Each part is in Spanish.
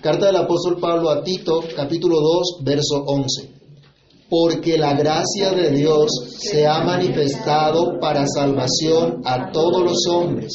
Carta del apóstol Pablo a Tito, capítulo 2, verso 11. Porque la gracia de Dios se ha manifestado para salvación a todos los hombres.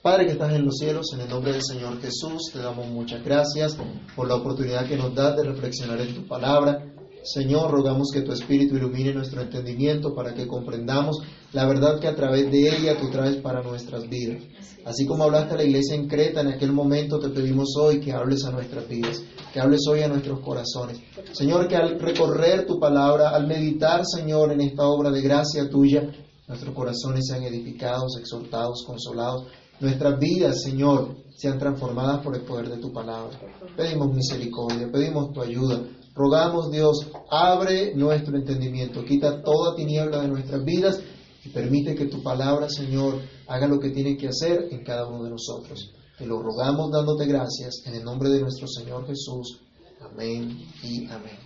Padre que estás en los cielos, en el nombre del Señor Jesús, te damos muchas gracias por la oportunidad que nos das de reflexionar en tu palabra. Señor, rogamos que tu Espíritu ilumine nuestro entendimiento para que comprendamos la verdad que a través de ella tú traes para nuestras vidas. Así como hablaste a la iglesia en Creta en aquel momento, te pedimos hoy que hables a nuestras vidas, que hables hoy a nuestros corazones. Señor, que al recorrer tu palabra, al meditar, Señor, en esta obra de gracia tuya, nuestros corazones sean edificados, exhortados, consolados. Nuestras vidas, Señor, sean transformadas por el poder de tu palabra. Pedimos misericordia, pedimos tu ayuda. Rogamos, Dios, abre nuestro entendimiento, quita toda tiniebla de nuestras vidas y permite que tu palabra, Señor, haga lo que tiene que hacer en cada uno de nosotros. Te lo rogamos dándote gracias en el nombre de nuestro Señor Jesús. Amén y amén.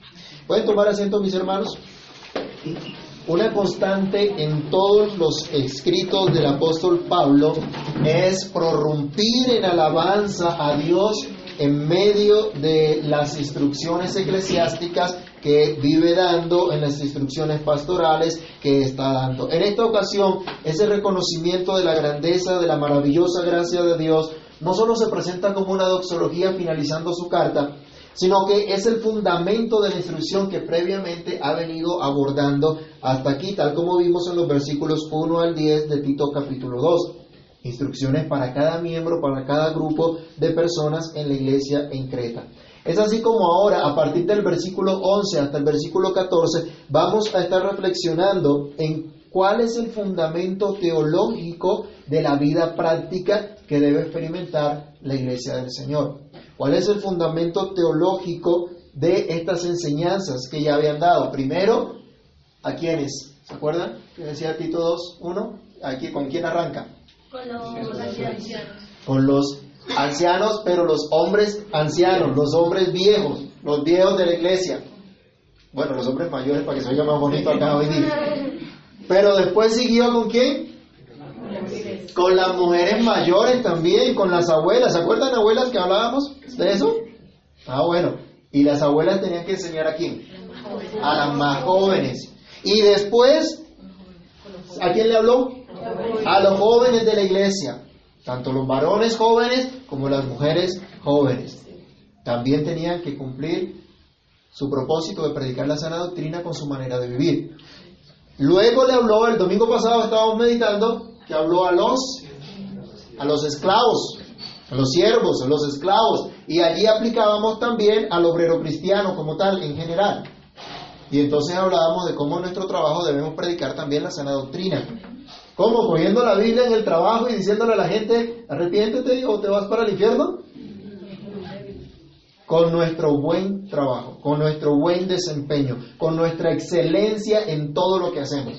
¿Pueden tomar asiento, mis hermanos? Una constante en todos los escritos del apóstol Pablo es prorrumpir en alabanza a Dios en medio de las instrucciones eclesiásticas que vive dando, en las instrucciones pastorales que está dando. En esta ocasión, ese reconocimiento de la grandeza, de la maravillosa gracia de Dios, no solo se presenta como una doxología finalizando su carta, sino que es el fundamento de la instrucción que previamente ha venido abordando hasta aquí, tal como vimos en los versículos 1 al 10 de Tito capítulo 2 instrucciones para cada miembro, para cada grupo de personas en la iglesia en Creta. Es así como ahora, a partir del versículo 11 hasta el versículo 14, vamos a estar reflexionando en cuál es el fundamento teológico de la vida práctica que debe experimentar la iglesia del Señor. ¿Cuál es el fundamento teológico de estas enseñanzas que ya habían dado? Primero, ¿a quiénes? ¿Se acuerdan? ¿Qué decía Tito 2, 1? Aquí, ¿Con quién arranca? Con los ancianos. Con los ancianos, pero los hombres ancianos, los hombres viejos, los viejos de la iglesia. Bueno, los hombres mayores para que se oiga más bonito acá hoy día. Pero después siguió con quién? Con las mujeres mayores también, con las abuelas. ¿Se acuerdan abuelas que hablábamos de eso? Ah, bueno. Y las abuelas tenían que enseñar a quién? A las más jóvenes. Y después, ¿a quién le habló? A los jóvenes de la iglesia. Tanto los varones jóvenes como las mujeres jóvenes. También tenían que cumplir su propósito de predicar la sana doctrina con su manera de vivir. Luego le habló, el domingo pasado estábamos meditando, que habló a los, a los esclavos, a los siervos, a los esclavos, y allí aplicábamos también al obrero cristiano como tal, en general. Y entonces hablábamos de cómo en nuestro trabajo debemos predicar también la sana doctrina. ¿Cómo? Cogiendo la Biblia en el trabajo y diciéndole a la gente, arrepiéntete o te vas para el infierno. Con nuestro buen trabajo, con nuestro buen desempeño, con nuestra excelencia en todo lo que hacemos.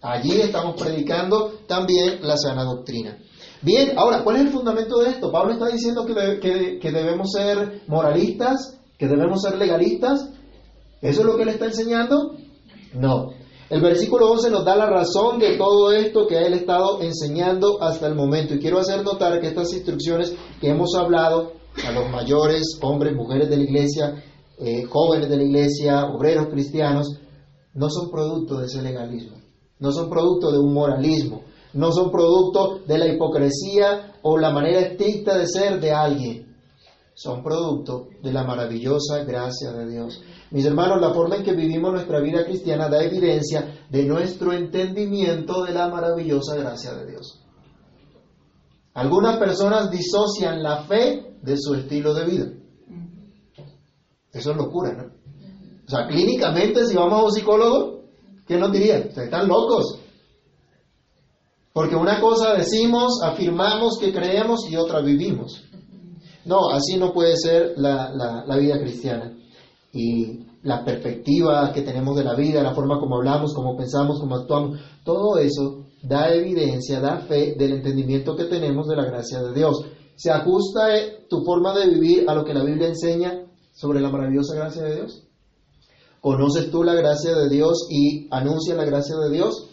Allí estamos predicando también la sana doctrina. Bien, ahora, ¿cuál es el fundamento de esto? Pablo está diciendo que, de- que- que debemos ser moralistas, que debemos ser legalistas. ¿Eso es lo que él está enseñando? No. El versículo 11 nos da la razón de todo esto que él ha estado enseñando hasta el momento. Y quiero hacer notar que estas instrucciones que hemos hablado a los mayores, hombres, mujeres de la iglesia, eh, jóvenes de la iglesia, obreros cristianos, no son producto de ese legalismo, no son producto de un moralismo, no son producto de la hipocresía o la manera estricta de ser de alguien, son producto de la maravillosa gracia de Dios. Mis hermanos, la forma en que vivimos nuestra vida cristiana da evidencia de nuestro entendimiento de la maravillosa gracia de Dios. Algunas personas disocian la fe de su estilo de vida. Eso es locura, ¿no? O sea, clínicamente, si vamos a un psicólogo, ¿qué nos diría? Están locos. Porque una cosa decimos, afirmamos que creemos y otra vivimos. No, así no puede ser la, la- vida cristiana. Y la perspectiva que tenemos de la vida, la forma como hablamos, como pensamos, como actuamos, todo eso da evidencia, da fe del entendimiento que tenemos de la gracia de Dios. ¿Se ajusta eh, tu forma de vivir a lo que la Biblia enseña sobre la maravillosa gracia de Dios? ¿Conoces tú la gracia de Dios y anuncias la gracia de Dios?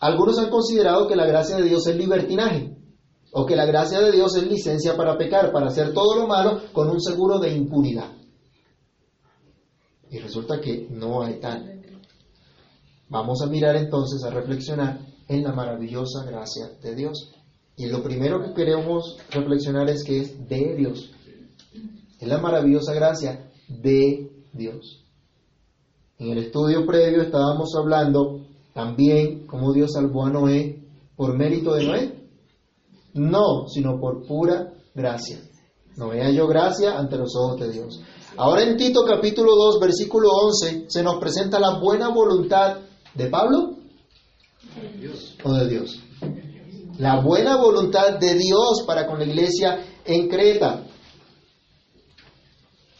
Algunos han considerado que la gracia de Dios es libertinaje. O que la gracia de Dios es licencia para pecar, para hacer todo lo malo con un seguro de impunidad. Y resulta que no hay tal. Vamos a mirar entonces, a reflexionar en la maravillosa gracia de Dios. Y lo primero que queremos reflexionar es que es de Dios. Es la maravillosa gracia de Dios. En el estudio previo estábamos hablando también cómo Dios salvó a Noé por mérito de Noé. No, sino por pura gracia. Noé halló gracia ante los ojos de Dios. Ahora en Tito capítulo 2, versículo 11, se nos presenta la buena voluntad de Pablo o de Dios. La buena voluntad de Dios para con la iglesia en Creta.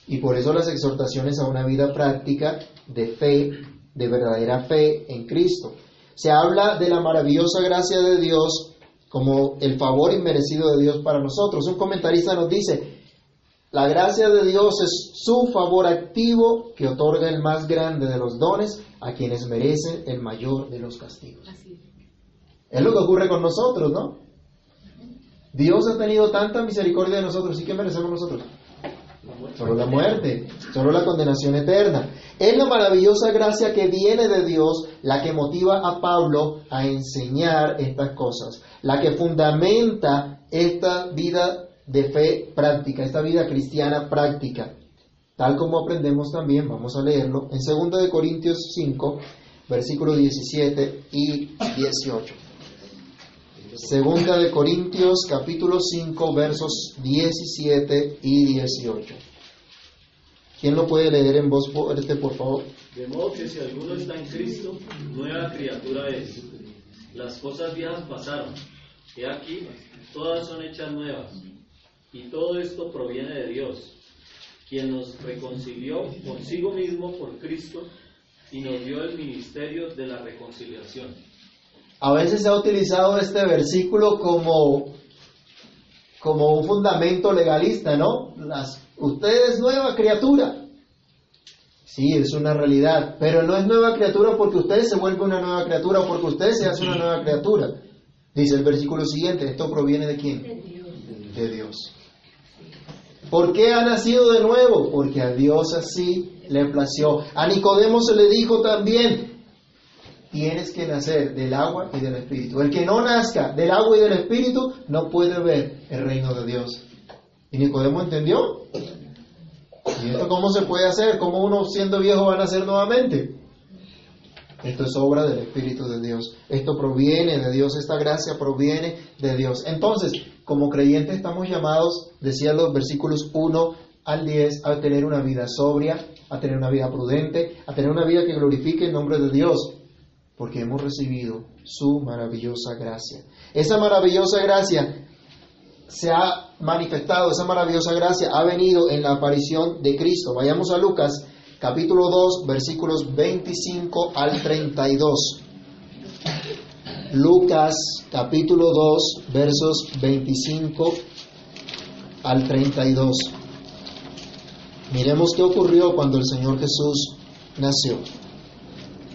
Y por eso las exhortaciones a una vida práctica de fe, de verdadera fe en Cristo. Se habla de la maravillosa gracia de Dios como el favor inmerecido de Dios para nosotros. Un comentarista nos dice, la gracia de Dios es su favor activo que otorga el más grande de los dones a quienes merecen el mayor de los castigos. Es lo que ocurre con nosotros, ¿no? Dios ha tenido tanta misericordia de nosotros, ¿y qué merecemos nosotros? Solo la muerte, solo la condenación eterna. Es la maravillosa gracia que viene de Dios la que motiva a Pablo a enseñar estas cosas, la que fundamenta esta vida de fe práctica, esta vida cristiana práctica, tal como aprendemos también, vamos a leerlo, en 2 de Corintios 5, versículos 17 y 18. Segunda de Corintios capítulo 5 versos 17 y 18. ¿Quién lo puede leer en voz fuerte, por favor? De modo que si alguno está en Cristo, nueva criatura es. Las cosas viejas pasaron. Y aquí, todas son hechas nuevas. Y todo esto proviene de Dios, quien nos reconcilió consigo mismo por Cristo y nos dio el ministerio de la reconciliación. A veces se ha utilizado este versículo como, como un fundamento legalista, ¿no? Las, usted es nueva criatura. Sí, es una realidad, pero no es nueva criatura porque usted se vuelve una nueva criatura o porque usted se hace una nueva criatura. Dice el versículo siguiente, ¿esto proviene de quién? De Dios. ¿Por qué ha nacido de nuevo? Porque a Dios así le plació. A Nicodemo se le dijo también, tienes que nacer del agua y del espíritu. El que no nazca del agua y del espíritu no puede ver el reino de Dios. ¿Y Nicodemo entendió? ¿Y esto cómo se puede hacer? ¿Cómo uno siendo viejo va a nacer nuevamente? Esto es obra del Espíritu de Dios. Esto proviene de Dios, esta gracia proviene de Dios. Entonces, como creyentes estamos llamados, decía los versículos 1 al 10, a tener una vida sobria, a tener una vida prudente, a tener una vida que glorifique el nombre de Dios, porque hemos recibido su maravillosa gracia. Esa maravillosa gracia se ha manifestado, esa maravillosa gracia ha venido en la aparición de Cristo. Vayamos a Lucas capítulo 2, versículos 25 al 32. Lucas capítulo 2, versos 25 al 32. Miremos qué ocurrió cuando el Señor Jesús nació.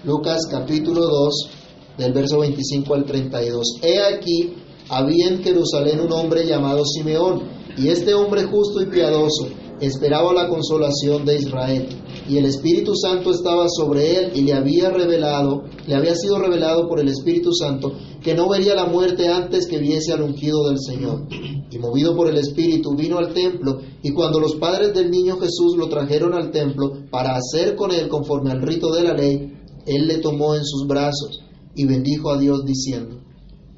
Lucas capítulo 2, del verso 25 al 32. He aquí, había en Jerusalén un hombre llamado Simeón, y este hombre justo y piadoso esperaba la consolación de Israel, y el Espíritu Santo estaba sobre él y le había revelado, le había sido revelado por el Espíritu Santo que no vería la muerte antes que viese al ungido del Señor. Y movido por el Espíritu vino al templo, y cuando los padres del niño Jesús lo trajeron al templo para hacer con él conforme al rito de la ley, él le tomó en sus brazos y bendijo a Dios diciendo,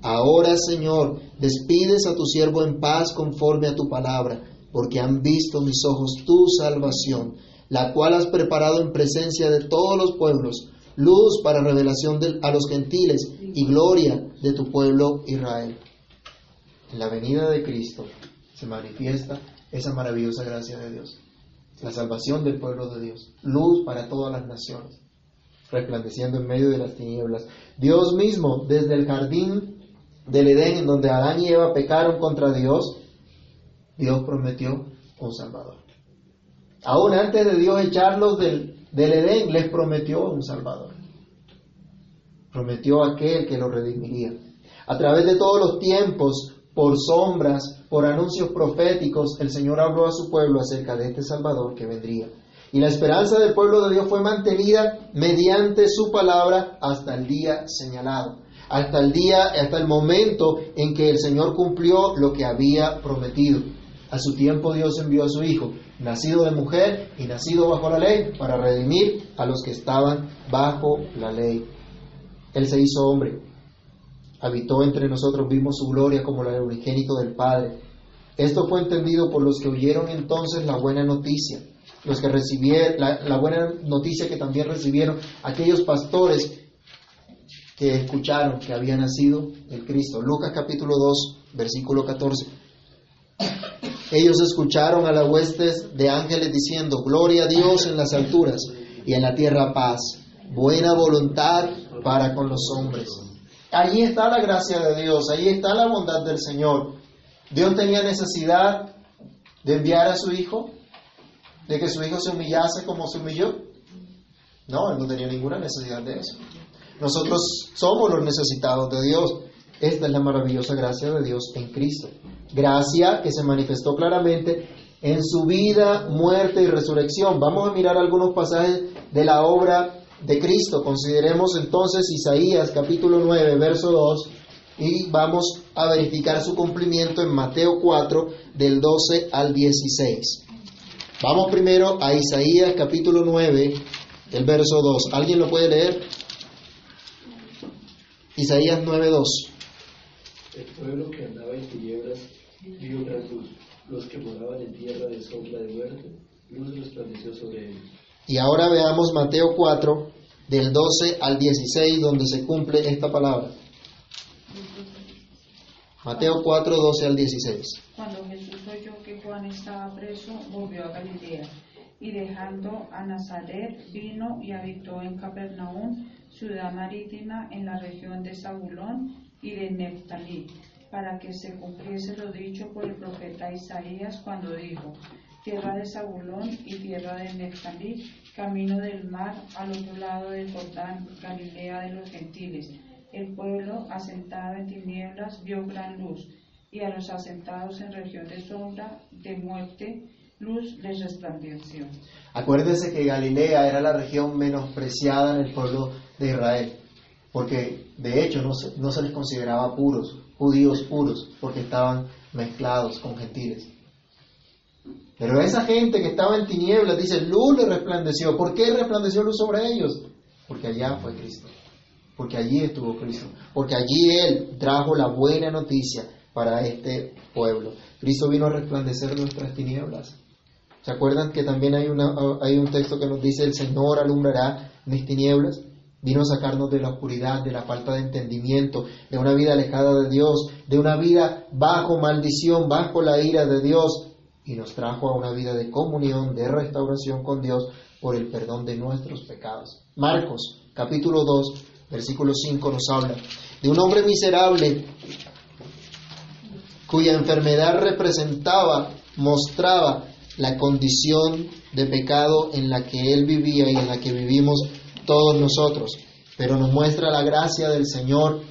Ahora, Señor, despides a tu siervo en paz conforme a tu palabra, porque han visto mis ojos tu salvación, la cual has preparado en presencia de todos los pueblos, luz para revelación a los gentiles y gloria de tu pueblo Israel. En la venida de Cristo se manifiesta esa maravillosa gracia de Dios, la salvación del pueblo de Dios, luz para todas las naciones, resplandeciendo en medio de las tinieblas. Dios mismo, desde el jardín del Edén, en donde Adán y Eva pecaron contra Dios, Dios prometió un Salvador. Aún antes de Dios echarlos del, del Edén, les prometió un Salvador. Prometió aquel que los redimiría. A través de todos los tiempos, por sombras, por anuncios proféticos, el Señor habló a su pueblo acerca de este Salvador que vendría. Y la esperanza del pueblo de Dios fue mantenida mediante su palabra hasta el día señalado, hasta el día, hasta el momento en que el Señor cumplió lo que había prometido. A su tiempo Dios envió a su Hijo, nacido de mujer y nacido bajo la ley, para redimir a los que estaban bajo la ley. Él se hizo hombre, habitó entre nosotros, vimos su gloria como la del unigénito del Padre. Esto fue entendido por los que oyeron entonces la buena noticia, los que recibieron la, buena noticia que también recibieron aquellos pastores que escucharon que había nacido el Cristo. Lucas capítulo 2, versículo 14. Ellos escucharon a las huestes de ángeles diciendo, Gloria a Dios en las alturas y en la tierra paz, buena voluntad para con los hombres. Allí está la gracia de Dios, allí está la bondad del Señor. Dios tenía necesidad de enviar a su Hijo, de que su Hijo se humillase como se humilló. No, Él no tenía ninguna necesidad de eso. Nosotros somos los necesitados de Dios. Esta es la maravillosa gracia de Dios en Cristo. Gracia que se manifestó claramente en su vida, muerte y resurrección. Vamos a mirar algunos pasajes de la obra de Cristo. Consideremos entonces Isaías capítulo 9, verso 2, y vamos a verificar su cumplimiento en Mateo 4, del 12 al 16. Vamos primero a Isaías capítulo 9, el verso 2. ¿Alguien lo puede leer? Isaías 9, 2. El pueblo que andaba en tinieblas vio gran luz. Los que moraban en tierra de sombra de muerte, luz resplandeció sobre ellos. Y ahora veamos Mateo 4, del 12 al 16, donde se cumple esta palabra. Mateo 4, 12 al 16. Cuando Jesús Juan estaba preso, volvió a Galilea y dejando a Nazaret vino y habitó en Capernaum, ciudad marítima en la región de Zabulón y de Neftalí, para que se cumpliese lo dicho por el profeta Isaías cuando dijo, tierra de Zabulón y tierra de Neftalí, camino del mar al otro lado del Jordán, Galilea de los gentiles. El pueblo asentado en tinieblas vio gran luz, y a los asentados en región de sombra de muerte, luz les resplandeció. Acuérdense que Galilea era la región menospreciada en el pueblo de Israel, porque de hecho no se, no se les consideraba puros, judíos puros, porque estaban mezclados con gentiles. Pero esa gente que estaba en tinieblas, dice, luz le resplandeció. ¿Por qué resplandeció luz sobre ellos? Porque allá fue Cristo. Porque allí estuvo Cristo. Porque allí Él trajo la buena noticia para este pueblo. Cristo vino a resplandecer nuestras tinieblas. ¿Se acuerdan que también hay, un texto que nos dice, el Señor alumbrará mis tinieblas? Vino a sacarnos de la oscuridad, de la falta de entendimiento, de una vida alejada de Dios, de una vida bajo maldición, bajo la ira de Dios, y nos trajo a una vida de comunión, de restauración con Dios por el perdón de nuestros pecados. Marcos capítulo 2, versículo 5 nos habla de un hombre miserable cuya enfermedad representaba, mostraba la condición de pecado en la que él vivía y en la que vivimos todos nosotros, pero nos muestra la gracia del Señor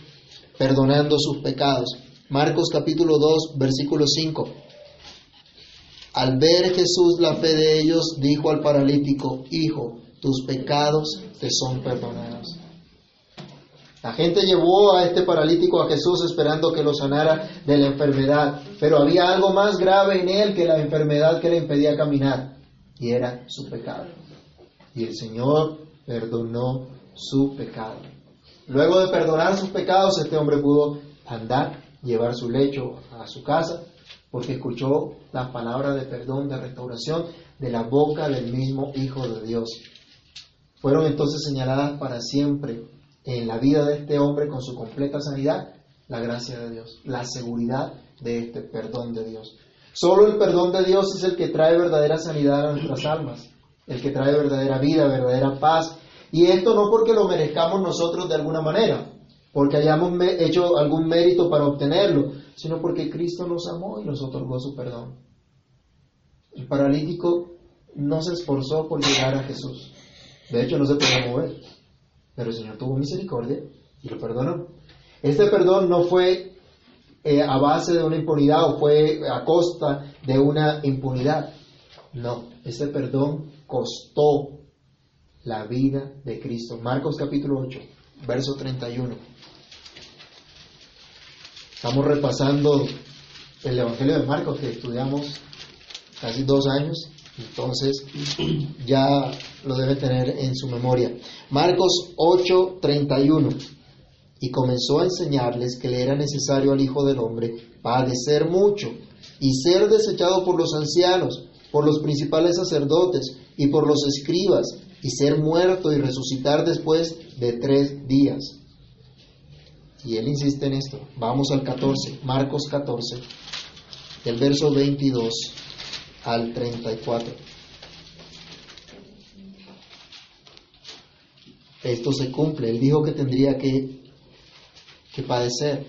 perdonando sus pecados. Marcos capítulo 2, versículo 5. Al ver Jesús la fe de ellos, dijo al paralítico, Hijo, tus pecados te son perdonados. La gente llevó a este paralítico a Jesús esperando que lo sanara de la enfermedad, pero había algo más grave en él que la enfermedad que le impedía caminar, y era su pecado. Y el Señor perdonó su pecado. Luego de perdonar sus pecados, este hombre pudo andar, llevar su lecho a su casa, porque escuchó las palabras de perdón, de restauración de la boca del mismo Hijo de Dios. Fueron entonces señaladas para siempre en la vida de este hombre con su completa sanidad la gracia de Dios, la seguridad de este perdón de Dios. Solo el perdón de Dios es el que trae verdadera sanidad a nuestras almas, el que trae verdadera vida, verdadera paz. Y esto no porque lo merezcamos nosotros de alguna manera, porque hayamos hecho algún mérito para obtenerlo, sino porque Cristo nos amó y nos otorgó su perdón. El paralítico no se esforzó por llegar a Jesús. De hecho, no se podía mover. Pero el Señor tuvo misericordia y lo perdonó. Este perdón no fue eh, a base de una impunidad o fue a costa de una impunidad. No, ese perdón costó la vida de Cristo. Marcos capítulo 8, verso 31. Estamos repasando el Evangelio de Marcos que estudiamos casi dos años, entonces ya lo debe tener en su memoria. Marcos 8, 31. Y comenzó a enseñarles que le era necesario al Hijo del Hombre padecer mucho y ser desechado por los ancianos, por los principales sacerdotes y por los escribas, y ser muerto y resucitar después de tres días. Y él insiste en esto. Vamos al 14, Marcos 14, del verso 22 al 34. Esto se cumple. Él dijo que tendría que, que padecer.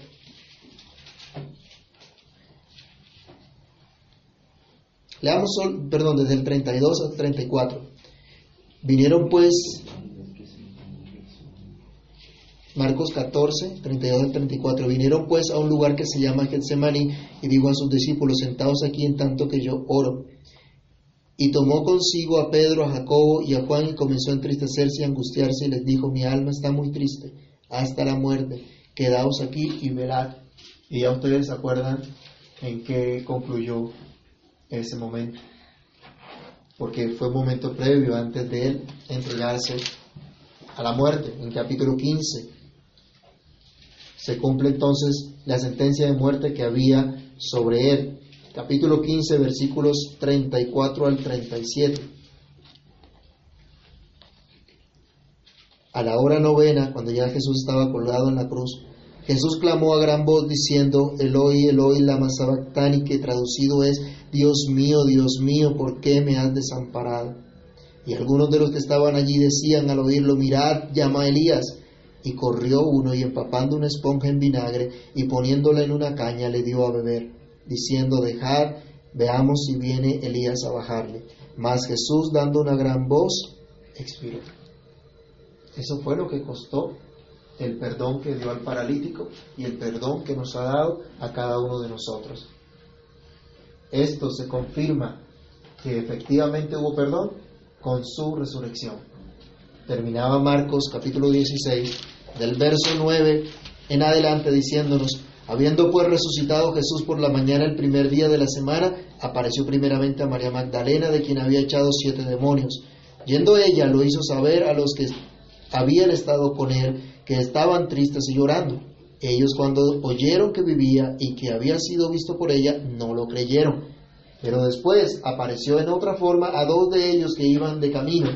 Leamos, perdón, desde el 32 al 34. Vinieron pues, Marcos 14, 32 al 34, vinieron pues a un lugar que se llama Getsemaní y dijo a sus discípulos, sentados aquí en tanto que yo oro. Y tomó consigo a Pedro, a Jacobo y a Juan y comenzó a entristecerse y angustiarse y les dijo, mi alma está muy triste hasta la muerte, quedaos aquí y velad. Y ya ustedes se acuerdan en qué concluyó ese momento, porque fue un momento previo antes de él entregarse a la muerte, en capítulo 15. Se cumple entonces la sentencia de muerte que había sobre él. Capítulo 15, versículos 34 al 37. A la hora novena, cuando ya Jesús estaba colgado en la cruz, Jesús clamó a gran voz diciendo, Eloi, Eloi, lama sabactani, que traducido es, Dios mío, Dios mío, ¿por qué me has desamparado? Y algunos de los que estaban allí decían al oírlo, mirad, llama a Elías. Y corrió uno y empapando una esponja en vinagre y poniéndola en una caña le dio a beber, diciendo, dejad, veamos si viene Elías a bajarle. Mas Jesús, dando una gran voz, expiró. Eso fue lo que costó el perdón que dio al paralítico y el perdón que nos ha dado a cada uno de nosotros. Esto se confirma que efectivamente hubo perdón con su resurrección. Terminaba Marcos capítulo 16 del verso 9 en adelante diciéndonos, habiendo pues resucitado Jesús por la mañana el primer día de la semana, apareció primeramente a María Magdalena de quien había echado siete demonios. Yendo ella lo hizo saber a los que habían estado con él que estaban tristes y llorando. Ellos cuando oyeron que vivía y que había sido visto por ella, no lo creyeron. Pero después apareció en otra forma a dos de ellos que iban de camino,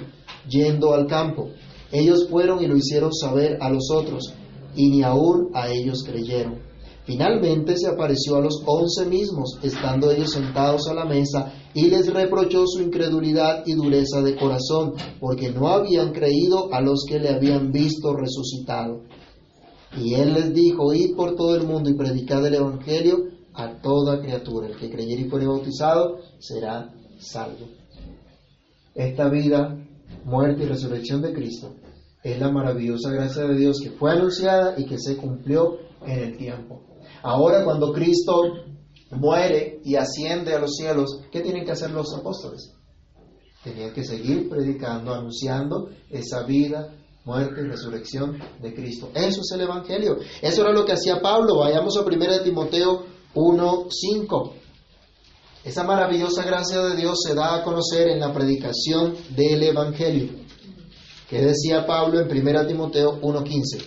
yendo al campo. Ellos fueron y lo hicieron saber a los otros, y ni aún a ellos creyeron. Finalmente se apareció a los once mismos, estando ellos sentados a la mesa, y les reprochó su incredulidad y dureza de corazón, porque no habían creído a los que le habían visto resucitado. Y él les dijo, id por todo el mundo y predicad el Evangelio a toda criatura. El que creyere y fuere bautizado será salvo. Esta vida, muerte y resurrección de Cristo es la maravillosa gracia de Dios que fue anunciada y que se cumplió en el tiempo. Ahora cuando Cristo muere y asciende a los cielos, ¿qué tienen que hacer los apóstoles? Tenían que seguir predicando, anunciando esa vida, muerte y resurrección de Cristo. Eso es el Evangelio. Eso era lo que hacía Pablo. Vayamos a 1 Timoteo 1.5. Esa maravillosa gracia de Dios se da a conocer en la predicación del Evangelio. ¿Qué decía Pablo en 1 Timoteo 1.15?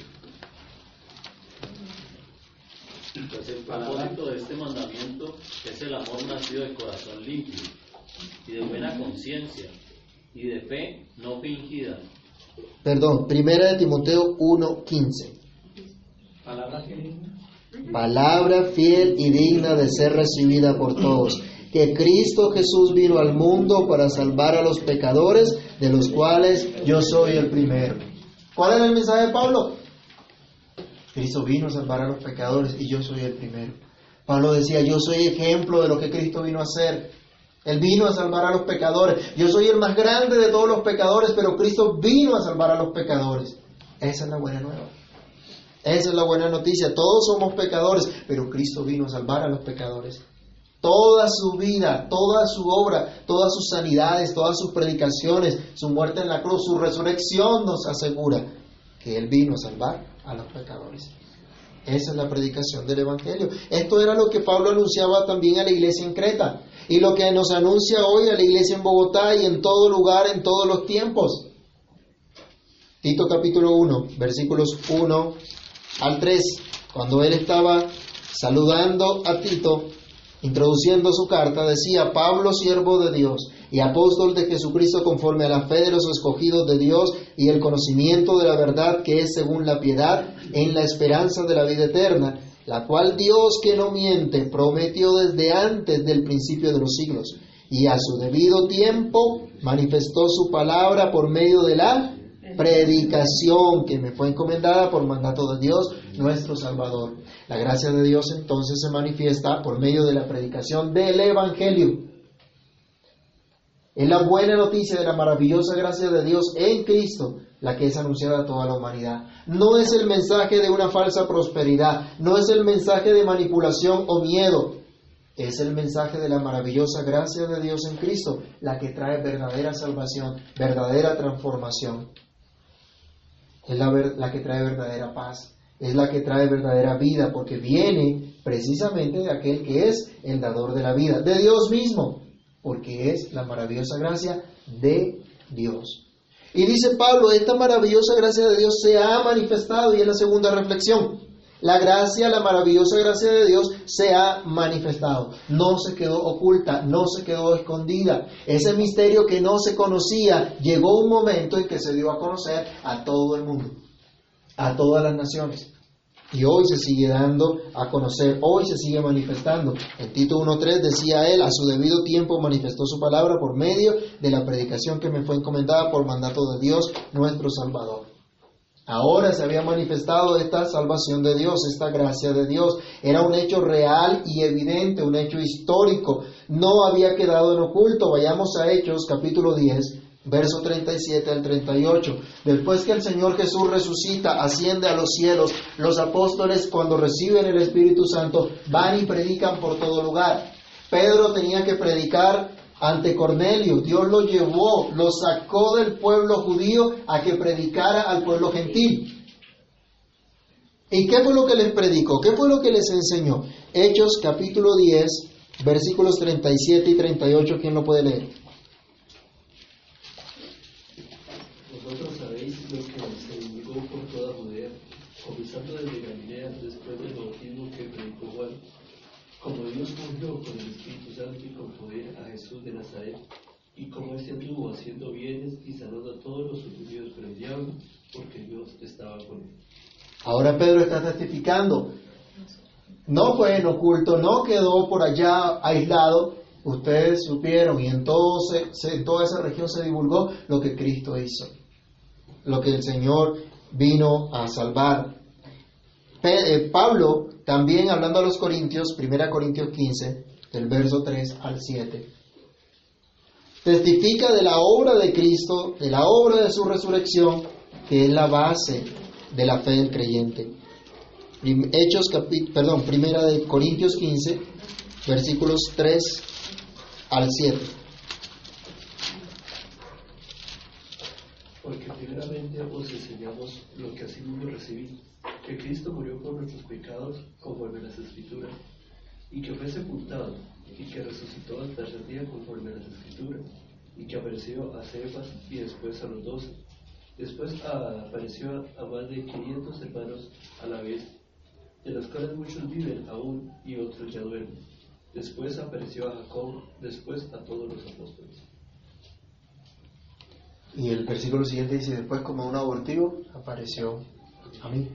Pues el propósito de este mandamiento es el amor nacido de corazón limpio y de buena conciencia y de fe no fingida. Perdón, 1 Timoteo 1.15. Palabra que Palabra fiel y digna de ser recibida por todos. Que Cristo Jesús vino al mundo para salvar a los pecadores, de los cuales yo soy el primero. ¿Cuál era el mensaje de Pablo? Cristo vino a salvar a los pecadores y yo soy el primero. Pablo decía, yo soy ejemplo de lo que Cristo vino a hacer. Él vino a salvar a los pecadores. Yo soy el más grande de todos los pecadores, pero Cristo vino a salvar a los pecadores. Esa es la buena nueva. Esa es la buena noticia. Todos somos pecadores, pero Cristo vino a salvar a los pecadores. Toda su vida, toda su obra, todas sus sanidades, todas sus predicaciones, su muerte en la cruz, su resurrección nos asegura que Él vino a salvar a los pecadores. Esa es la predicación del Evangelio. Esto era lo que Pablo anunciaba también a la iglesia en Creta y lo que nos anuncia hoy a la iglesia en Bogotá y en todo lugar, en todos los tiempos. Tito capítulo 1, versículos 1 al 3, cuando él estaba saludando a Tito, introduciendo su carta, decía, Pablo, siervo de Dios y apóstol de Jesucristo conforme a la fe de los escogidos de Dios y el conocimiento de la verdad que es según la piedad, en la esperanza de la vida eterna, la cual Dios que no miente prometió desde antes del principio de los siglos, y a su debido tiempo manifestó su palabra por medio de la predicación que me fue encomendada por mandato de Dios, nuestro Salvador. La gracia de Dios entonces se manifiesta por medio de la predicación del Evangelio. Es la buena noticia de la maravillosa gracia de Dios en Cristo la que es anunciada a toda la humanidad. No es el mensaje de una falsa prosperidad, no es el mensaje de manipulación o miedo, es el mensaje de la maravillosa gracia de Dios en Cristo, la que trae verdadera salvación, verdadera transformación. Es la, la que trae verdadera paz, es la que trae verdadera vida, porque viene precisamente de aquel que es el dador de la vida, de Dios mismo, porque es la maravillosa gracia de Dios. Y dice Pablo, esta maravillosa gracia de Dios se ha manifestado, y es la segunda reflexión. La gracia, la maravillosa gracia de Dios se ha manifestado. No se quedó oculta, no se quedó escondida. Ese misterio que no se conocía, llegó un momento en que se dio a conocer a todo el mundo, a todas las naciones. Y hoy se sigue dando a conocer, hoy se sigue manifestando. En Tito 1.3 decía él, a su debido tiempo manifestó su palabra por medio de la predicación que me fue encomendada por mandato de Dios, nuestro Salvador. Ahora se había manifestado esta salvación de Dios, esta gracia de Dios. Era un hecho real y evidente, un hecho histórico. No había quedado en oculto. Vayamos a Hechos capítulo 10, verso 37 al 38. Después que el Señor Jesús resucita, asciende a los cielos, los apóstoles cuando reciben el Espíritu Santo van y predican por todo lugar. Pedro tenía que predicar ante Cornelio. Dios lo llevó, lo sacó del pueblo judío a que predicara al pueblo gentil. ¿Y qué fue lo que les predicó? ¿Qué fue lo que les enseñó? Hechos capítulo 10, versículos 37 y 38, ¿quién lo puede leer? Vosotros sabéis lo que se divulgó por toda Judea, comenzando desde Galilea después del bautismo que predicó Juan, como Dios ungió con el Espíritu Santo y con poder a Jesús de Nazaret, y como éste anduvo haciendo bienes y sanando a todos los oprimidos por el diablo, porque Dios estaba con él. Ahora Pedro está testificando. No fue en oculto, no quedó por allá aislado. Ustedes supieron y en, todo se- en toda esa región se divulgó lo que Cristo hizo, lo que el Señor vino a salvar. Eh, Pablo, también hablando a los Corintios, 1 Corintios 15, del verso 3 al 7, testifica de la obra de Cristo, de la obra de su resurrección, que es la base de la fe del creyente. Hechos, perdón, primera de Corintios 15, versículos 3 al 7. Porque primeramente os enseñamos lo que asimismo recibí, que Cristo murió por nuestros pecados conforme a las Escrituras, y que fue sepultado, y que resucitó al tercer día conforme a las Escrituras, y que apareció a Cefas y después a los doce. Después a- apareció a más de 500 hermanos a la vez, de los cuales muchos viven aún y otros ya duermen. Después apareció a Jacob, después a todos los apóstoles. Y el versículo siguiente dice, después como un abortivo apareció a mí,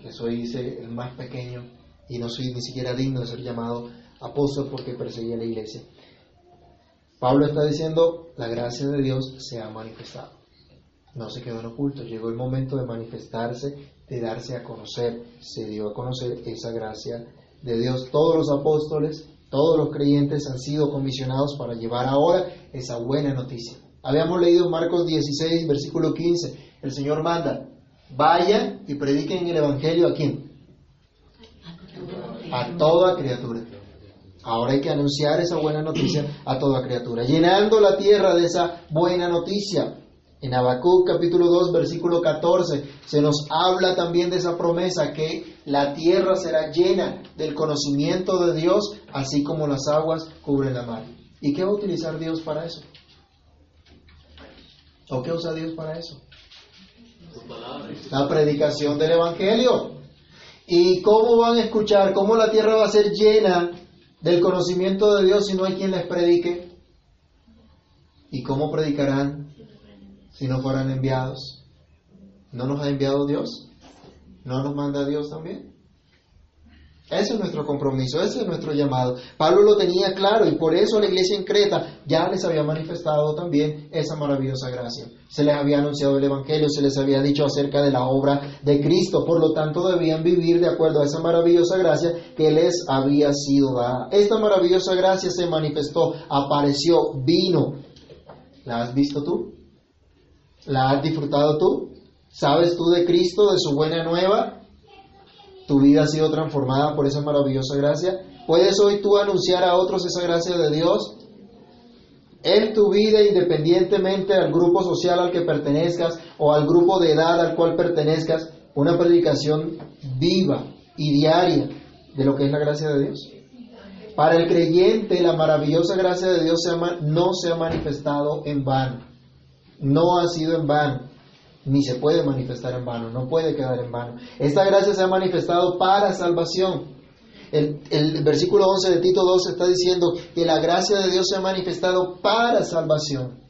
que soy dice, el más pequeño y no soy ni siquiera digno de ser llamado apóstol porque perseguía la iglesia. Pablo está diciendo, la gracia de Dios se ha manifestado. No se quedó en oculto, llegó el momento de manifestarse, de darse a conocer. Se dio a conocer esa gracia de Dios. Todos los apóstoles, todos los creyentes han sido comisionados para llevar ahora esa buena noticia. Habíamos leído Marcos 16, versículo 15, el Señor manda, Vayan y prediquen el Evangelio a quién? A toda criatura. Ahora hay que anunciar esa buena noticia a toda criatura, llenando la tierra de esa buena noticia. En Habacuc capítulo 2 versículo 14 se nos habla también de esa promesa que la tierra será llena del conocimiento de Dios, así como las aguas cubren la mar. ¿Y qué va a utilizar Dios para eso? ¿O qué usa Dios para eso? La predicación del Evangelio. ¿Y cómo van a escuchar? ¿Cómo la tierra va a ser llena del conocimiento de Dios si no hay quien les predique? ¿Y cómo predicarán si no fueran enviados? ¿No nos ha enviado Dios? ¿No nos manda Dios también? Ese es nuestro compromiso, ese es nuestro llamado. Pablo lo tenía claro y por eso la iglesia en Creta ya les había manifestado también esa maravillosa gracia. Se les había anunciado el Evangelio, se les había dicho acerca de la obra de Cristo, por lo tanto debían vivir de acuerdo a esa maravillosa gracia que les había sido dada. Esta maravillosa gracia se manifestó, apareció, vino. ¿La has visto tú? ¿La has disfrutado tú? ¿Sabes tú de Cristo, de su buena nueva? Tu vida ha sido transformada por esa maravillosa gracia. ¿Puedes hoy tú anunciar a otros esa gracia de Dios? En tu vida, independientemente al grupo social al que pertenezcas o al grupo de edad al cual pertenezcas, una predicación viva y diaria de lo que es la gracia de Dios. Para el creyente, la maravillosa gracia de Dios no se ha manifestado en vano. No ha sido en vano ni se puede manifestar en vano, no puede quedar en vano. Esta gracia se ha manifestado para salvación. El, el, versículo 11 de Tito 2 está diciendo que la gracia de Dios se ha manifestado para salvación.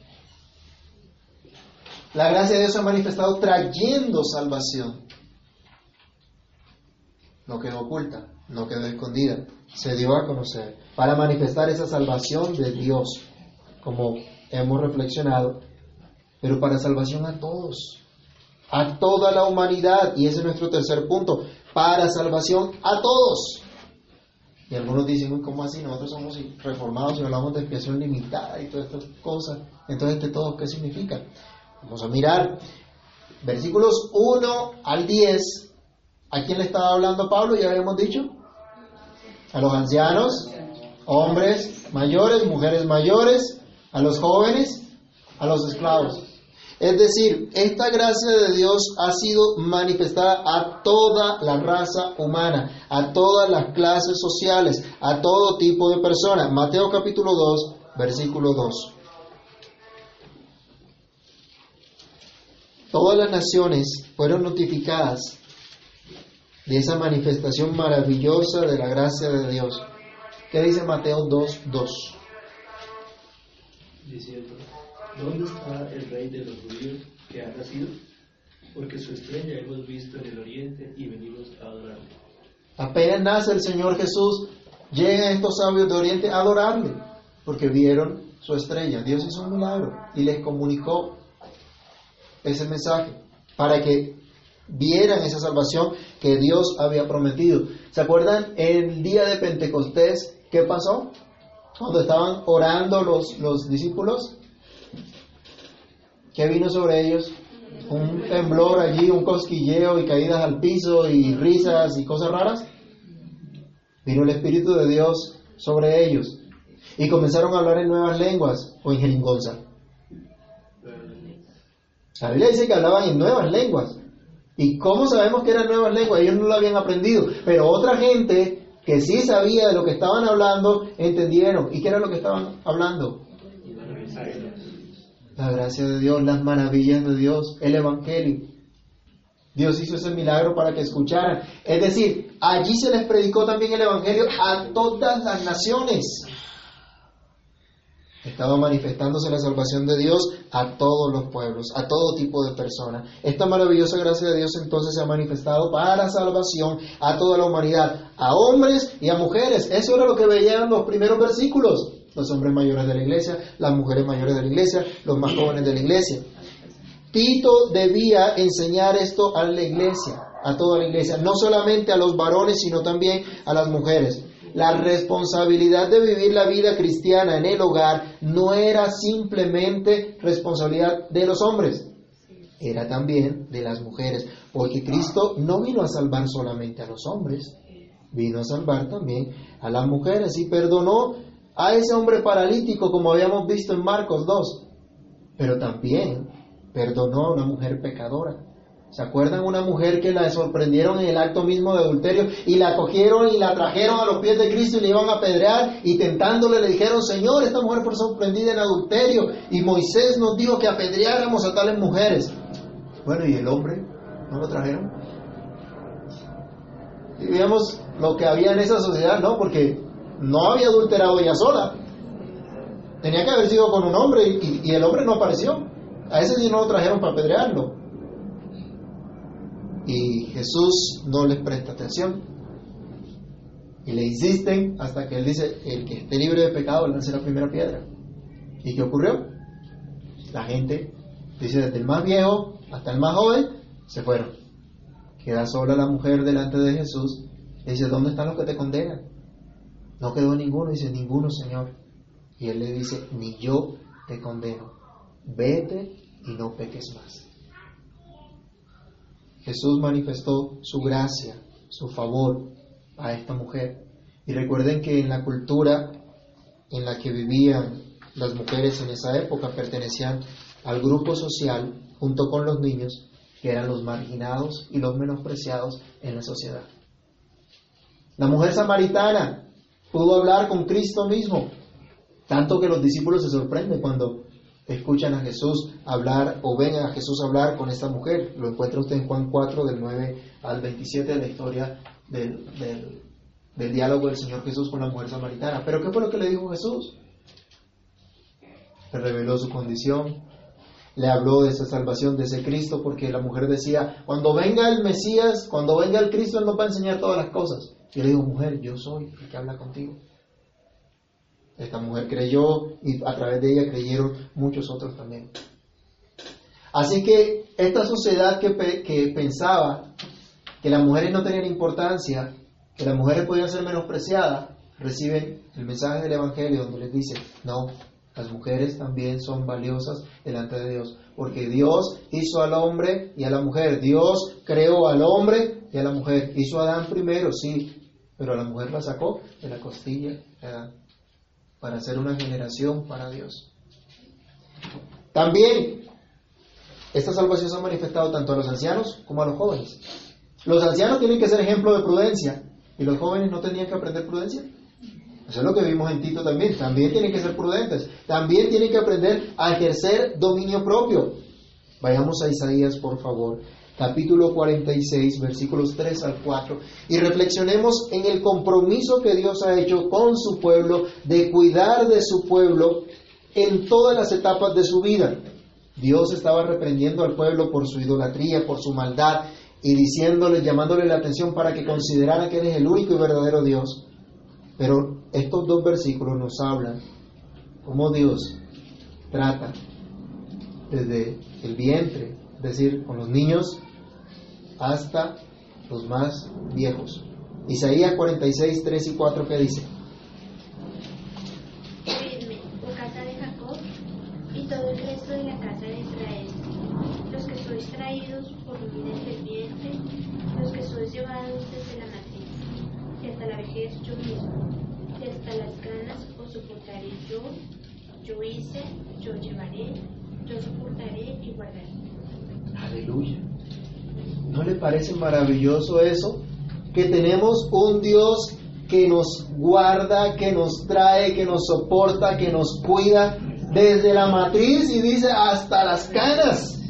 La gracia de Dios se ha manifestado trayendo salvación. No quedó oculta, no quedó escondida, se dio a conocer para manifestar esa salvación de Dios, como hemos reflexionado, pero para salvación a todos, a toda la humanidad, y ese es nuestro tercer punto, para salvación a todos. Y algunos dicen, ¿cómo así? Nosotros somos reformados y hablamos de expiación limitada y todas estas cosas. Entonces, ¿de todo qué significa? Vamos a mirar. Versículos 1 al 10. ¿A quién le estaba hablando Pablo? Ya habíamos dicho. A los ancianos, hombres mayores, mujeres mayores, a los jóvenes, a los esclavos. Es decir, esta gracia de Dios ha sido manifestada a toda la raza humana, a todas las clases sociales, a todo tipo de personas. Mateo capítulo 2, versículo 2. Todas las naciones fueron notificadas de esa manifestación maravillosa de la gracia de Dios. ¿Qué dice Mateo 2, 2? Diciendo, ¿Dónde está el rey de los judíos que ha nacido? Porque su estrella hemos visto en el oriente y venimos a adorarle. Apenas nace el Señor Jesús, llegan estos sabios de oriente a adorarle, porque vieron su estrella. Dios hizo un milagro y les comunicó ese mensaje para que vieran esa salvación que Dios había prometido. ¿Se acuerdan el día de Pentecostés qué pasó? Cuando estaban orando los, los discípulos, ¿Qué vino sobre ellos? Un temblor allí, un cosquilleo y caídas al piso y risas y cosas raras. Vino el Espíritu de Dios sobre ellos y comenzaron a hablar en nuevas lenguas o en jeringonza. La Biblia dice que hablaban en nuevas lenguas. ¿Y cómo sabemos que eran nuevas lenguas? Ellos no lo habían aprendido, pero otra gente que sí sabía de lo que estaban hablando entendieron. ¿Y qué era lo que estaban hablando? La gracia de Dios, las maravillas de Dios, el Evangelio. Dios hizo ese milagro para que escucharan. Es decir, allí se les predicó también el Evangelio a todas las naciones. Estaba manifestándose la salvación de Dios a todos los pueblos, a todo tipo de personas. Esta maravillosa gracia de Dios entonces se ha manifestado para salvación a toda la humanidad, a hombres y a mujeres. Eso era lo que veían los primeros versículos los hombres mayores de la iglesia, las mujeres mayores de la iglesia, los más jóvenes de la iglesia. Tito debía enseñar esto a la iglesia, a toda la iglesia, no solamente a los varones, sino también a las mujeres. La responsabilidad de vivir la vida cristiana en el hogar no era simplemente responsabilidad de los hombres, era también de las mujeres, porque Cristo no vino a salvar solamente a los hombres, vino a salvar también a las mujeres y perdonó a ese hombre paralítico como habíamos visto en Marcos 2, pero también perdonó a una mujer pecadora. ¿Se acuerdan una mujer que la sorprendieron en el acto mismo de adulterio y la cogieron y la trajeron a los pies de Cristo y le iban a apedrear y tentándole le dijeron, Señor, esta mujer fue sorprendida en adulterio y Moisés nos dijo que apedreáramos a tales mujeres. Bueno, ¿y el hombre? ¿No lo trajeron? Y veamos lo que había en esa sociedad, ¿no? Porque no había adulterado ella sola. Tenía que haber sido con un hombre y, el hombre no apareció. A ese sí no lo trajeron para apedrearlo y Jesús no les presta atención. Y le insisten hasta que él dice, el que esté libre de pecado, lance la primera piedra. ¿Y qué ocurrió? La gente, dice, desde el más viejo hasta el más joven, se fueron. Queda sola la mujer delante de Jesús. Y dice, ¿dónde están los que te condenan? No quedó ninguno. Dice, ninguno, Señor. Y él le dice, ni yo te condeno. Vete y no peques más. Jesús manifestó su gracia, su favor a esta mujer. Y recuerden que en la cultura en la que vivían las mujeres en esa época pertenecían al grupo social junto con los niños que eran los marginados y los menospreciados en la sociedad. La mujer samaritana pudo hablar con Cristo mismo, tanto que los discípulos se sorprenden cuando escuchan a Jesús hablar o ven a Jesús hablar con esta mujer. Lo encuentra usted en Juan 4, del 9 al 27 de la historia del, del, diálogo del Señor Jesús con la mujer samaritana. Pero ¿qué fue lo que le dijo Jesús? Le reveló su condición, le habló de esa salvación, de ese Cristo, porque la mujer decía, cuando venga el Mesías, cuando venga el Cristo, Él nos va a enseñar todas las cosas. Y le digo, mujer, yo soy el que habla contigo. Esta mujer creyó y a través de ella creyeron muchos otros también. Así que esta sociedad que, que pensaba que las mujeres no tenían importancia, que las mujeres podían ser menospreciadas, reciben el mensaje del Evangelio donde les dice, no, las mujeres también son valiosas delante de Dios, porque Dios hizo al hombre y a la mujer, Dios creó al hombre y a la mujer, hizo a Adán primero, sí, pero a la mujer la sacó de la costilla de Adán para ser una generación para Dios. También esta salvación se ha manifestado tanto a los ancianos como a los jóvenes. Los ancianos tienen que ser ejemplo de prudencia y los jóvenes no tenían que aprender prudencia. Eso es lo que vimos en Tito también. También tienen que ser prudentes. También tienen que aprender a ejercer dominio propio. Vayamos a Isaías, por favor capítulo 46, versículos 3 al 4, y reflexionemos en el compromiso que Dios ha hecho con su pueblo de cuidar de su pueblo en todas las etapas de su vida. Dios estaba reprendiendo al pueblo por su idolatría, por su maldad, y diciéndole, llamándole la atención para que considerara que eres el único y verdadero Dios. Pero estos dos versículos nos hablan cómo Dios trata desde el vientre, es decir, con los niños hasta los más viejos. Isaías 46, 3 y 4, ¿qué dice? Oídme, oh casa de Jacob, y todo el resto de la casa de Israel, los que sois traídos por mí desde el vientre, los que sois llevados desde la matriz, y hasta la vejez yo mismo, y hasta las ganas os soportaré yo, yo hice, yo llevaré, yo soportaré y guardaré. Aleluya. ¿No le parece maravilloso eso? Que tenemos un Dios que nos guarda, que nos trae, que nos soporta, que nos cuida desde la matriz y dice hasta las canas,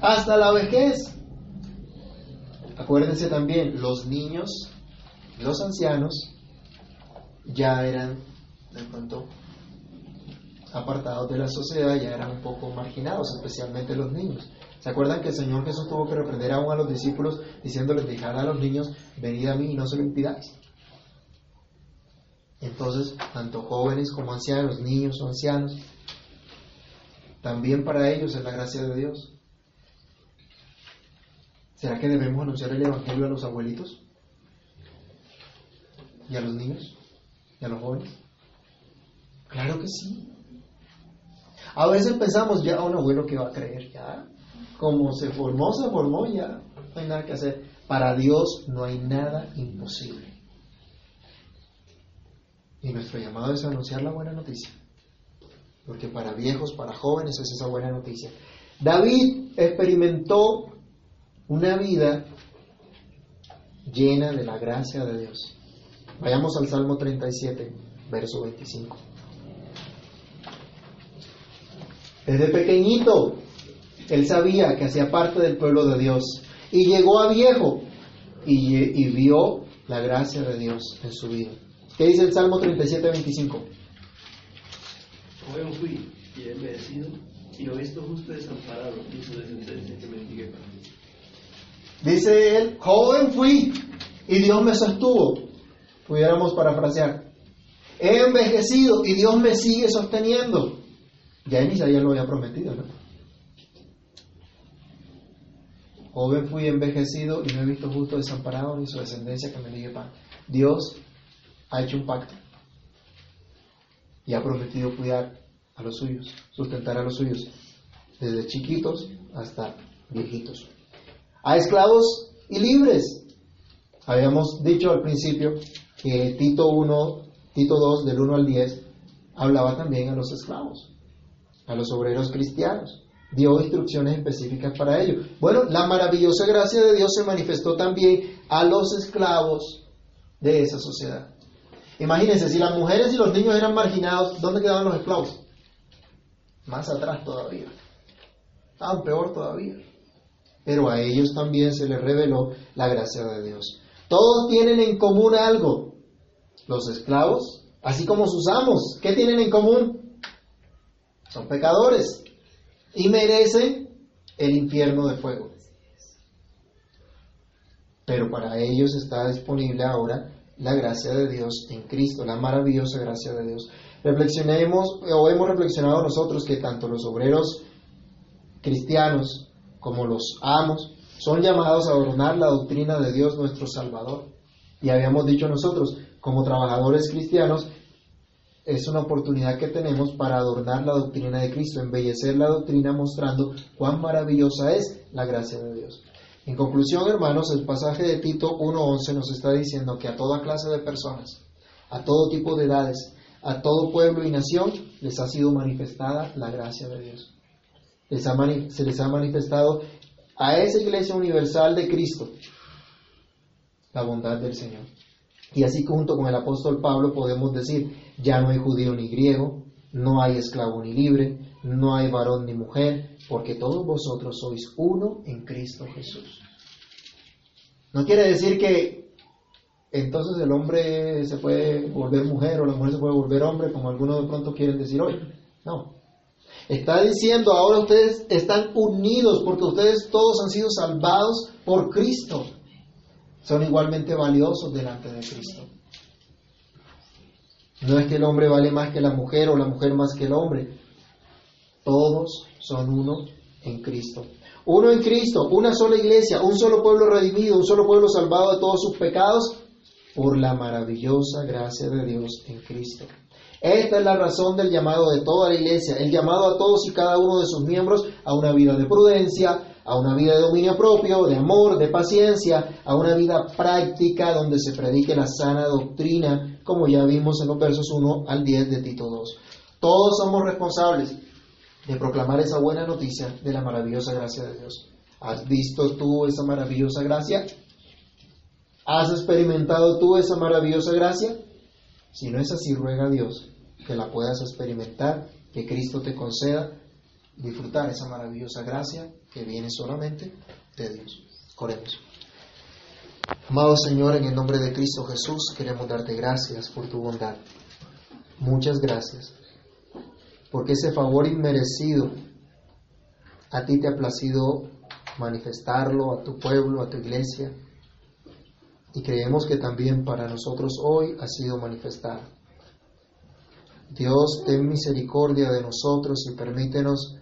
hasta la vejez. Acuérdense también, los niños, los ancianos, ya eran de pronto apartados de la sociedad, ya eran un poco marginados, especialmente los niños. ¿Se acuerdan que el Señor Jesús tuvo que reprender aún a los discípulos diciéndoles, dejad a los niños, venid a mí y no se lo impidáis? Entonces, tanto jóvenes como ancianos, niños o ancianos, también para ellos es la gracia de Dios. ¿Será que debemos anunciar el Evangelio a los abuelitos? ¿Y a los niños? ¿Y a los jóvenes? Claro que sí. A veces pensamos, ya un abuelo que va a creer, ya, como se formó, se formó, ya, no hay nada que hacer. Para Dios no hay nada imposible. Y nuestro llamado es anunciar la buena noticia. Porque para viejos, para jóvenes es esa buena noticia. David experimentó una vida llena de la gracia de Dios. Vayamos al Salmo 37, verso 25. Desde pequeñito, él sabía que hacía parte del pueblo de Dios. Y llegó a viejo y, y vio la gracia de Dios en su vida. ¿Qué dice el Salmo 37, 25? Joven fui y he envejecido y lo he visto justo desamparado y su descendencia que mendigue para mí. Dice él, joven fui y Dios me sostuvo. Pudiéramos parafrasear. He envejecido y Dios me sigue sosteniendo. Ya en Isaías lo había prometido, ¿no? Joven fui envejecido y no he visto justo desamparado ni su descendencia que me diga pan. Dios ha hecho un pacto y ha prometido cuidar a los suyos, sustentar a los suyos, desde chiquitos hasta viejitos. A esclavos y libres. Habíamos dicho al principio que Tito 1, Tito 2, del 1 al 10, hablaba también a los esclavos, a los obreros cristianos. Dio instrucciones específicas para ello. Bueno, la maravillosa gracia de Dios se manifestó también a los esclavos de esa sociedad. Imagínense, si las mujeres y los niños eran marginados, ¿dónde quedaban los esclavos? Más atrás todavía. Estaban peor todavía. Pero a ellos también se les reveló la gracia de Dios. Todos tienen en común algo. Los esclavos, así como sus amos, ¿qué tienen en común? Son pecadores y merecen el infierno de fuego. Pero para ellos está disponible ahora la gracia de Dios en Cristo, la maravillosa gracia de Dios. Reflexionemos o hemos reflexionado nosotros que tanto los obreros cristianos como los amos son llamados a adornar la doctrina de Dios nuestro Salvador. Y habíamos dicho nosotros, como trabajadores cristianos, es una oportunidad que tenemos para adornar la doctrina de Cristo, embellecer la doctrina mostrando cuán maravillosa es la gracia de Dios. En conclusión, hermanos, el pasaje de Tito 1.11 nos está diciendo que a toda clase de personas, a todo tipo de edades, a todo pueblo y nación, les ha sido manifestada la gracia de Dios. Se les ha manifestado a esa iglesia universal de Cristo la bondad del Señor. Y así junto con el apóstol Pablo podemos decir, ya no hay judío ni griego, no hay esclavo ni libre, no hay varón ni mujer, porque todos vosotros sois uno en Cristo Jesús. No quiere decir que entonces el hombre se puede volver mujer o la mujer se puede volver hombre, como algunos de pronto quieren decir hoy. No. Está diciendo ahora ustedes están unidos porque ustedes todos han sido salvados por Cristo. Son igualmente valiosos delante de Cristo. No es que el hombre vale más que la mujer o la mujer más que el hombre. Todos son uno en Cristo. Uno en Cristo, una sola iglesia, un solo pueblo redimido, un solo pueblo salvado de todos sus pecados por la maravillosa gracia de Dios en Cristo. Esta es la razón del llamado de toda la iglesia, el llamado a todos y cada uno de sus miembros a una vida de prudencia, a una vida de dominio propio, de amor, de paciencia, a una vida práctica donde se predique la sana doctrina, como ya vimos en los versos 1 al 10 de Tito 2. Todos somos responsables de proclamar esa buena noticia de la maravillosa gracia de Dios. ¿Has visto tú esa maravillosa gracia? ¿Has experimentado tú esa maravillosa gracia? Si no es así, ruega a Dios que la puedas experimentar, que Cristo te conceda disfrutar esa maravillosa gracia que viene solamente de Dios. Oremos. Amado Señor, en el nombre de Cristo Jesús, queremos darte gracias por tu bondad. Muchas gracias. Porque ese favor inmerecido a ti te ha placido manifestarlo a tu pueblo, a tu iglesia. Y creemos que también para nosotros hoy ha sido manifestado. Dios, ten misericordia de nosotros y permítenos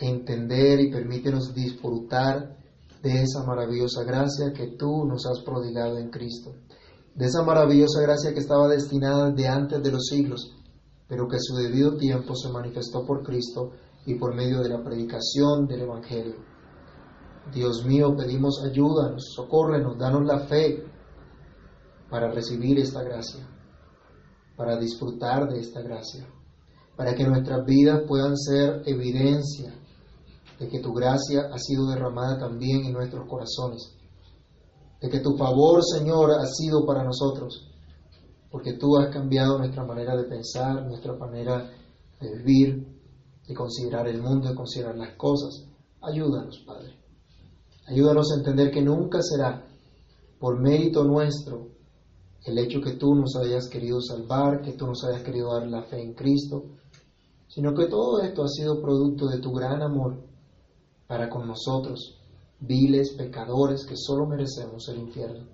entender y permítenos disfrutar de esa maravillosa gracia que tú nos has prodigado en Cristo, de esa maravillosa gracia que estaba destinada de antes de los siglos pero que a su debido tiempo se manifestó por Cristo y por medio de la predicación del Evangelio. Dios mío, pedimos ayúdanos, socórrenos, danos la fe para recibir esta gracia, para disfrutar de esta gracia, para que nuestras vidas puedan ser evidencia de que tu gracia ha sido derramada también en nuestros corazones, de que tu favor, Señor, ha sido para nosotros, porque tú has cambiado nuestra manera de pensar, nuestra manera de vivir, de considerar el mundo, de considerar las cosas. Ayúdanos, Padre. Ayúdanos a entender que nunca será por mérito nuestro el hecho que tú nos hayas querido salvar, que tú nos hayas querido dar la fe en Cristo, sino que todo esto ha sido producto de tu gran amor para con nosotros, viles pecadores que solo merecemos el infierno.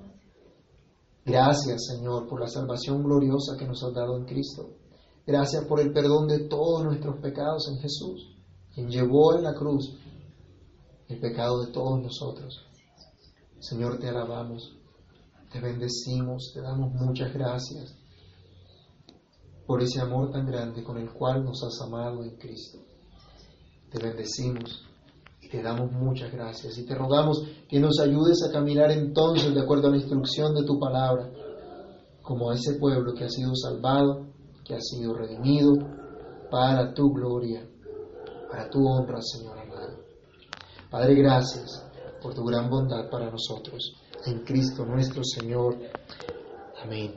Gracias, Señor, por la salvación gloriosa que nos has dado en Cristo. Gracias por el perdón de todos nuestros pecados en Jesús, quien llevó en la cruz el pecado de todos nosotros. Señor, te alabamos, te bendecimos, te damos muchas gracias por ese amor tan grande con el cual nos has amado en Cristo. Te bendecimos te damos muchas gracias y te rogamos que nos ayudes a caminar entonces de acuerdo a la instrucción de tu palabra, como a ese pueblo que ha sido salvado, que ha sido redimido para tu gloria, para tu honra, Señor amado. Padre, gracias por tu gran bondad para nosotros. En Cristo nuestro Señor. Amén.